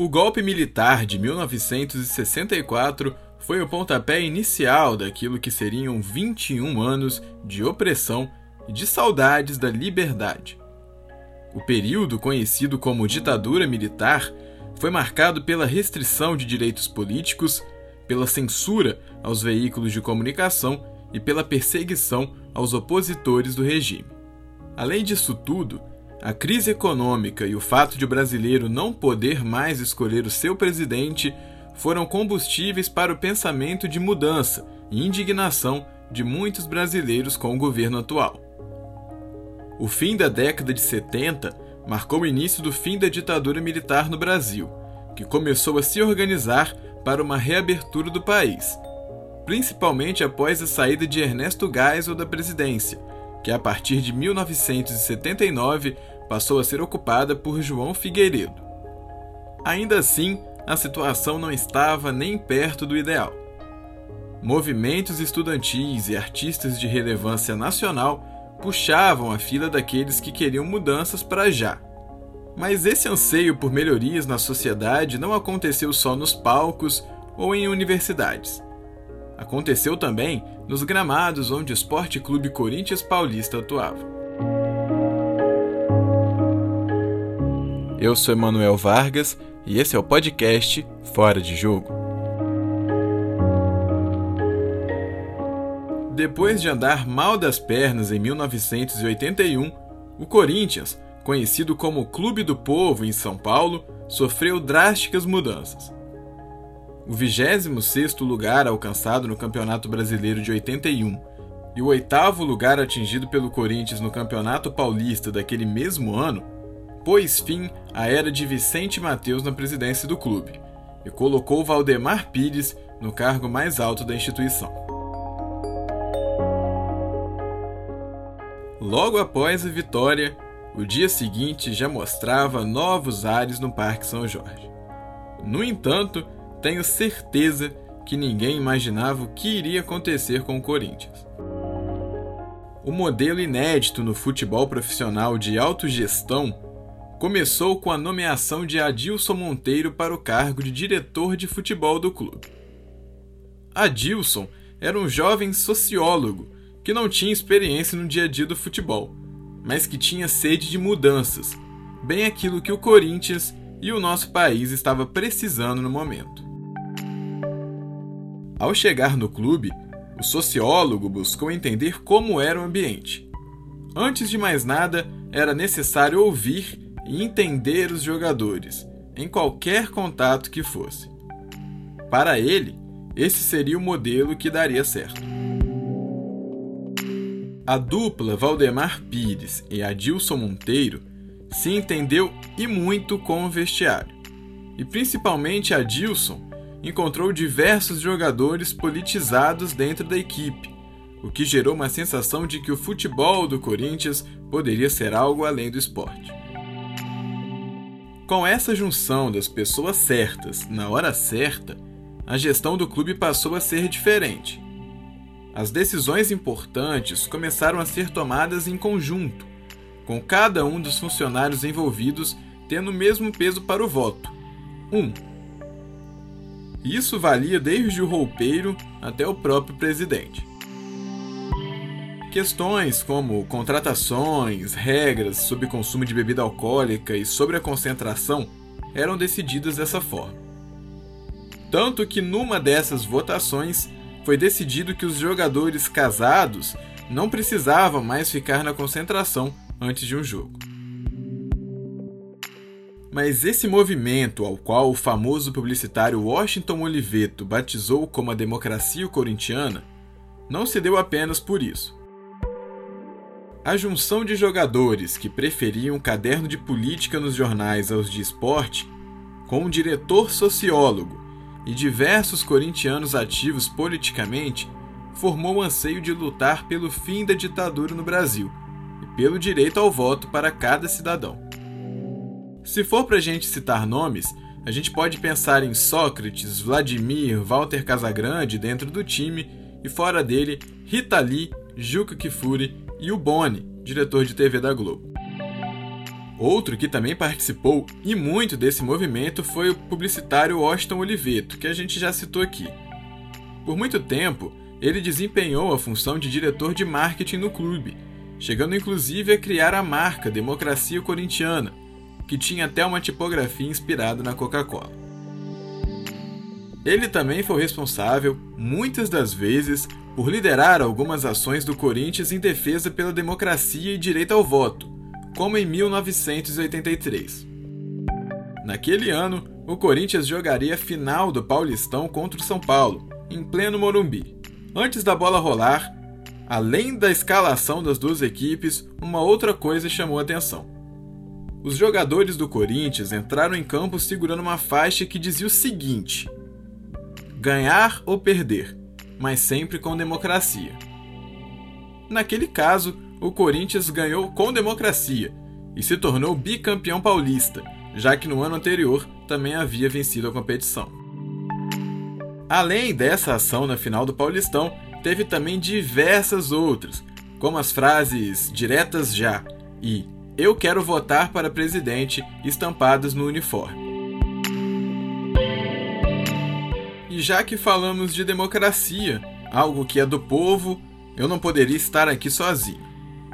O golpe militar de 1964 foi o pontapé inicial daquilo que seriam 21 anos de opressão e de saudades da liberdade. O período conhecido como ditadura militar foi marcado pela restrição de direitos políticos, pela censura aos veículos de comunicação e pela perseguição aos opositores do regime. Além disso tudo, a crise econômica e o fato de o brasileiro não poder mais escolher o seu presidente foram combustíveis para o pensamento de mudança e indignação de muitos brasileiros com o governo atual. O fim da década de 70 marcou o início do fim da ditadura militar no Brasil, que começou a se organizar para uma reabertura do país, principalmente após a saída de Ernesto Geisel da presidência, que a partir de 1979 passou a ser ocupada por João Figueiredo. Ainda assim, a situação não estava nem perto do ideal. Movimentos estudantis e artistas de relevância nacional puxavam a fila daqueles que queriam mudanças para já. Mas esse anseio por melhorias na sociedade não aconteceu só nos palcos ou em universidades. Aconteceu também nos gramados onde o Esporte Clube Corinthians Paulista atuava. Eu sou Emanuel Vargas e esse é o podcast Fora de Jogo. Depois de andar mal das pernas em 1981, o Corinthians, conhecido como Clube do Povo em São Paulo, sofreu drásticas mudanças. O 26º lugar alcançado no Campeonato Brasileiro de 81 e o oitavo lugar atingido pelo Corinthians no Campeonato Paulista daquele mesmo ano, pôs fim à era de Vicente Mateus na presidência do clube e colocou Valdemar Pires no cargo mais alto da instituição. Logo após a vitória, o dia seguinte já mostrava novos ares no Parque São Jorge. No entanto, tenho certeza que ninguém imaginava o que iria acontecer com o Corinthians. O modelo inédito no futebol profissional de autogestão começou com a nomeação de Adilson Monteiro para o cargo de diretor de futebol do clube. Adilson era um jovem sociólogo que não tinha experiência no dia a dia do futebol, mas que tinha sede de mudanças, bem aquilo que o Corinthians e o nosso país estava precisando no momento. Ao chegar no clube, o sociólogo buscou entender como era o ambiente. Antes de mais nada, era necessário ouvir e entender os jogadores, em qualquer contato que fosse. Para ele, esse seria o modelo que daria certo. A dupla Valdemar Pires e Adilson Monteiro se entendeu e muito com o vestiário. E principalmente Adilson encontrou diversos jogadores politizados dentro da equipe, o que gerou uma sensação de que o futebol do Corinthians poderia ser algo além do esporte. Com essa junção das pessoas certas na hora certa, a gestão do clube passou a ser diferente. As decisões importantes começaram a ser tomadas em conjunto, com cada um dos funcionários envolvidos tendo o mesmo peso para o voto. 1. Um, isso valia desde o roupeiro até o próprio presidente. Questões como contratações, regras sobre consumo de bebida alcoólica e sobre a concentração eram decididas dessa forma. Tanto que numa dessas votações foi decidido que os jogadores casados não precisavam mais ficar na concentração antes de um jogo. Mas esse movimento, ao qual o famoso publicitário Washington Oliveto batizou como a democracia corintiana, não se deu apenas por isso. A junção de jogadores que preferiam caderno de política nos jornais aos de esporte, com um diretor sociólogo e diversos corintianos ativos politicamente, formou o anseio de lutar pelo fim da ditadura no Brasil e pelo direito ao voto para cada cidadão. Se for para a gente citar nomes, a gente pode pensar em Sócrates, Vladimir, Walter Casagrande dentro do time e fora dele Rita Lee, Juca Kifuri e o Boni, diretor de TV da Globo. Outro que também participou e muito desse movimento foi o publicitário Washington Oliveto, que a gente já citou aqui. Por muito tempo, ele desempenhou a função de diretor de marketing no clube, chegando inclusive a criar a marca Democracia Corintiana, que tinha até uma tipografia inspirada na Coca-Cola. Ele também foi responsável, muitas das vezes, por liderar algumas ações do Corinthians em defesa pela democracia e direito ao voto, como em 1983. Naquele ano, o Corinthians jogaria a final do Paulistão contra o São Paulo, em pleno Morumbi. Antes da bola rolar, além da escalação das duas equipes, uma outra coisa chamou a atenção. Os jogadores do Corinthians entraram em campo segurando uma faixa que dizia o seguinte: ganhar ou perder, mas sempre com democracia. Naquele caso, o Corinthians ganhou com democracia e se tornou bicampeão paulista, já que no ano anterior também havia vencido a competição. Além dessa ação na final do Paulistão, teve também diversas outras, como as frases diretas já e eu quero votar para presidente estampadas no uniforme. Já que falamos de democracia, algo que é do povo, eu não poderia estar aqui sozinho.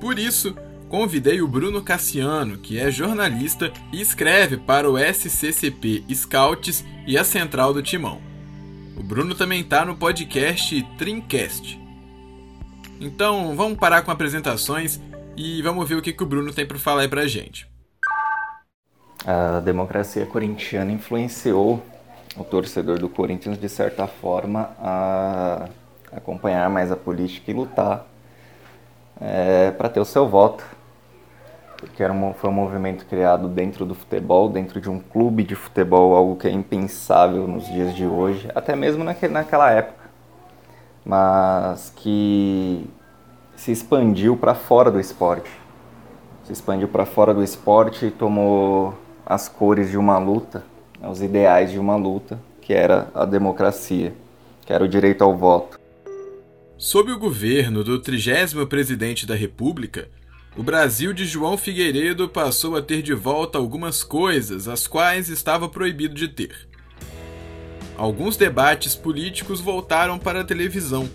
Por isso, convidei o Bruno Cassiano, que é jornalista e escreve para o SCCP Scouts e a Central do Timão. O Bruno também está no podcast Trincast. Então, vamos parar com apresentações e vamos ver o que, que o Bruno tem para falar aí pra gente. A democracia corintiana influenciou o torcedor do Corinthians, de certa forma, a acompanhar mais a política e lutar é, para ter o seu voto. Porque era um, foi um movimento criado dentro do futebol, dentro de um clube de futebol, algo que é impensável nos dias de hoje, até mesmo naquele, naquela época. Mas que se expandiu para fora do esporte. Se expandiu para fora do esporte e tomou as cores de uma luta, os ideais de uma luta, que era a democracia, que era o direito ao voto. Sob o governo do trigésimo presidente da República, o Brasil de João Figueiredo passou a ter de volta algumas coisas as quais estava proibido de ter. Alguns debates políticos voltaram para a televisão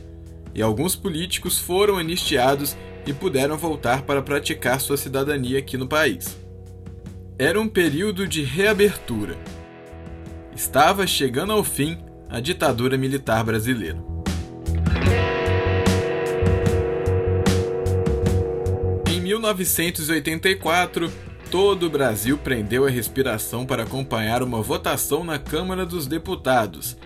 e alguns políticos foram anistiados e puderam voltar para praticar sua cidadania aqui no país. Era um período de reabertura. Estava chegando ao fim a ditadura militar brasileira. Em 1984, todo o Brasil prendeu a respiração para acompanhar uma votação na Câmara dos Deputados,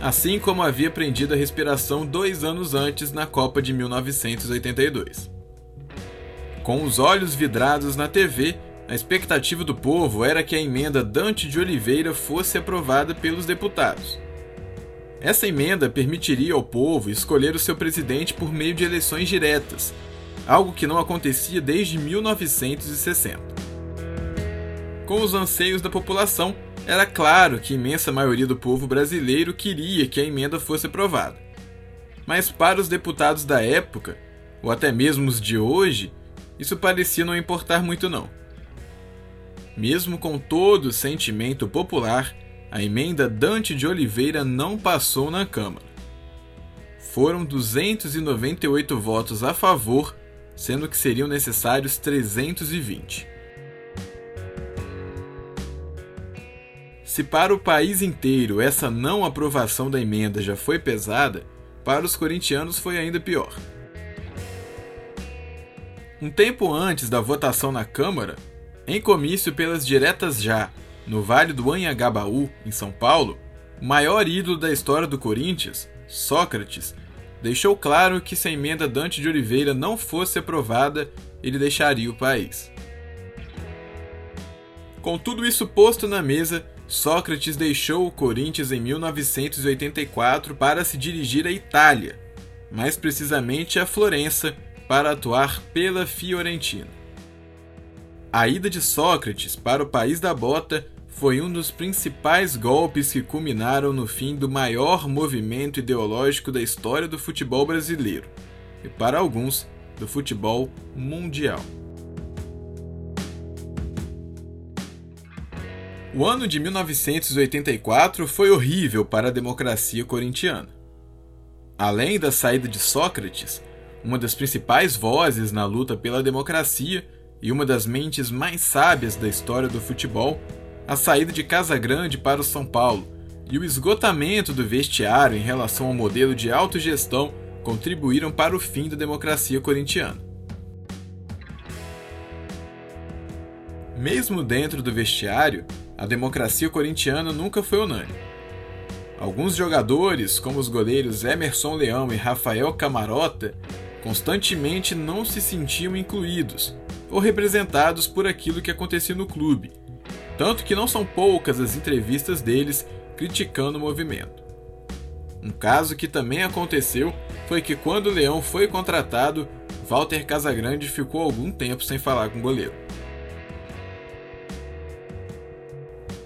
assim como havia prendido a respiração dois anos antes na Copa de 1982. Com os olhos vidrados na TV, a expectativa do povo era que a emenda Dante de Oliveira fosse aprovada pelos deputados. Essa emenda permitiria ao povo escolher o seu presidente por meio de eleições diretas, algo que não acontecia desde 1960. Com os anseios da população, era claro que a imensa maioria do povo brasileiro queria que a emenda fosse aprovada. Mas para os deputados da época, ou até mesmo os de hoje, isso parecia não importar muito não. Mesmo com todo o sentimento popular, a emenda Dante de Oliveira não passou na Câmara. Foram 298 votos a favor, sendo que seriam necessários 320. Se para o país inteiro essa não aprovação da emenda já foi pesada, para os corintianos foi ainda pior. Um tempo antes da votação na Câmara, em comício pelas diretas já, no Vale do Anhangabaú, em São Paulo, o maior ídolo da história do Corinthians, Sócrates, deixou claro que se a emenda Dante de Oliveira não fosse aprovada, ele deixaria o país. Com tudo isso posto na mesa, Sócrates deixou o Corinthians em 1984 para se dirigir à Itália, mais precisamente a Florença, para atuar pela Fiorentina. A ida de Sócrates para o país da bota foi um dos principais golpes que culminaram no fim do maior movimento ideológico da história do futebol brasileiro e, para alguns, do futebol mundial. O ano de 1984 foi horrível para a democracia corintiana. Além da saída de Sócrates, uma das principais vozes na luta pela democracia e uma das mentes mais sábias da história do futebol, a saída de Casa Grande para o São Paulo e o esgotamento do vestiário em relação ao modelo de autogestão contribuíram para o fim da democracia corintiana. Mesmo dentro do vestiário, a democracia corintiana nunca foi unânime. Alguns jogadores, como os goleiros Emerson Leão e Rafael Camarota, constantemente não se sentiam incluídos ou representados por aquilo que acontecia no clube, tanto que não são poucas as entrevistas deles criticando o movimento. Um caso que também aconteceu foi que quando o Leão foi contratado, Walter Casagrande ficou algum tempo sem falar com o goleiro.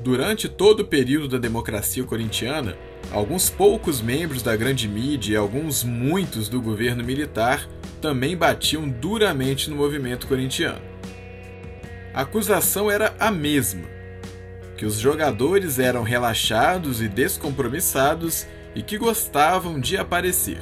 Durante todo o período da democracia corintiana, alguns poucos membros da grande mídia e alguns muitos do governo militar também batiam duramente no movimento corintiano. A acusação era a mesma: que os jogadores eram relaxados e descompromissados e que gostavam de aparecer.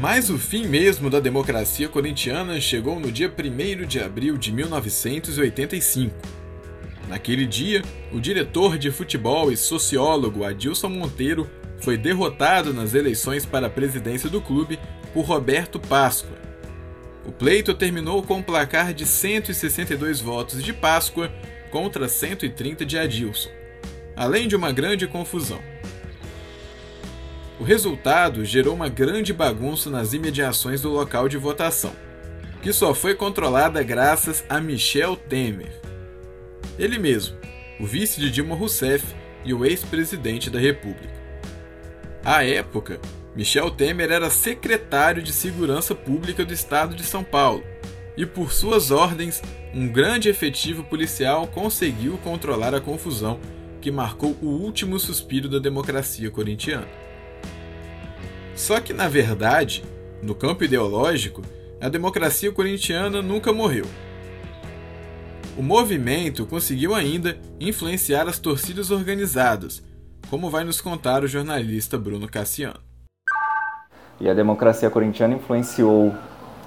Mas o fim mesmo da democracia corintiana chegou no dia 1 de abril de 1985. Naquele dia, o diretor de futebol e sociólogo Adilson Monteiro foi derrotado nas eleições para a presidência do clube por Roberto Páscoa. O pleito terminou com um placar de 162 votos de Páscoa contra 130 de Adilson, além de uma grande confusão. O resultado gerou uma grande bagunça nas imediações do local de votação, que só foi controlada graças a Michel Temer. Ele mesmo, o vice de Dilma Rousseff e o ex-presidente da República. À época, Michel Temer era secretário de Segurança Pública do Estado de São Paulo, e por suas ordens, um grande efetivo policial conseguiu controlar a confusão que marcou o último suspiro da democracia corintiana. Só que, na verdade, no campo ideológico, a democracia corintiana nunca morreu. O movimento conseguiu ainda influenciar as torcidas organizadas, como vai nos contar o jornalista Bruno Cassiano. E a democracia corintiana influenciou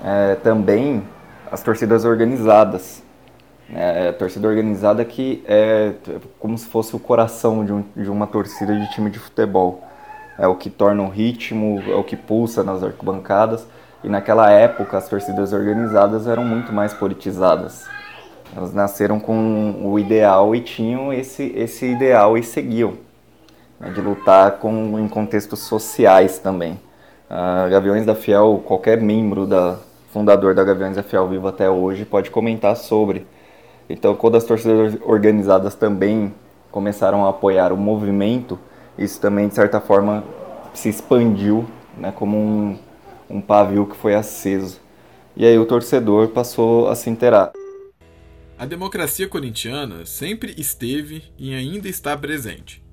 é, também as torcidas organizadas. É, a torcida organizada que é como se fosse o coração de, um, de uma torcida de time de futebol é o que torna o ritmo, é o que pulsa nas arquibancadas. E naquela época as torcidas organizadas eram muito mais politizadas. Elas nasceram com o ideal e tinham esse, esse ideal e seguiam. Né, de lutar com, em contextos sociais também. A Gaviões da Fiel, qualquer membro da fundador da Gaviões da Fiel vivo até hoje pode comentar sobre. Então, quando as torcidas organizadas também começaram a apoiar o movimento, isso também, de certa forma, se expandiu né, como um, um pavio que foi aceso. E aí o torcedor passou a se inteirar. A democracia corintiana sempre esteve e ainda está presente.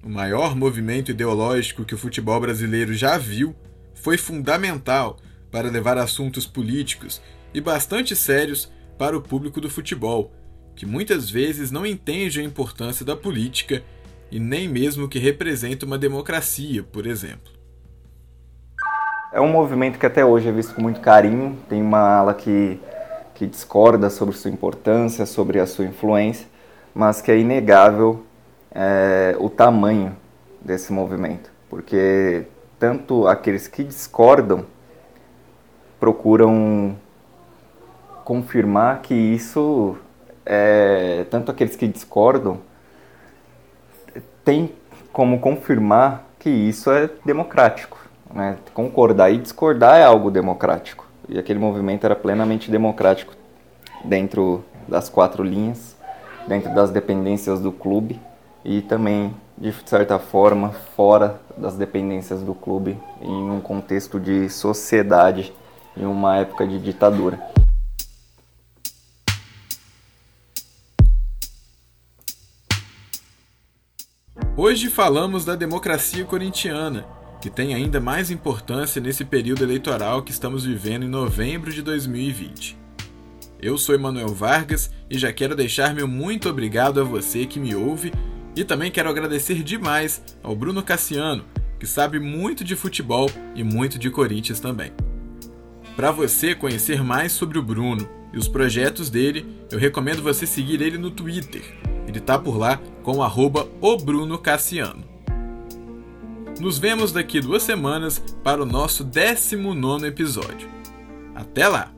O maior movimento ideológico que o futebol brasileiro já viu foi fundamental para levar assuntos políticos e bastante sérios para o público do futebol, que muitas vezes não entende a importância da política e nem mesmo que representa uma democracia, por exemplo. É um movimento que até hoje é visto com muito carinho, tem uma ala que, que discorda sobre sua importância, sobre a sua influência, mas que é inegável é, o tamanho desse movimento, porque tanto aqueles que discordam procuram confirmar que isso é, tanto aqueles que discordam tem como confirmar que isso é democrático. Né? Concordar e discordar é algo democrático. E aquele movimento era plenamente democrático dentro das quatro linhas, dentro das dependências do clube e também, de certa forma, fora das dependências do clube, em um contexto de sociedade, em uma época de ditadura. Hoje falamos da democracia corintiana que tem ainda mais importância nesse período eleitoral que estamos vivendo em novembro de 2020. Eu sou Emanuel Vargas e já quero deixar meu muito obrigado a você que me ouve e também quero agradecer demais ao Bruno Cassiano, que sabe muito de futebol e muito de Corinthians também. Para você conhecer mais sobre o Bruno e os projetos dele, eu recomendo você seguir ele no Twitter. Ele tá por lá com o Cassiano. Nos vemos daqui duas semanas para o nosso 19 episódio. Até lá!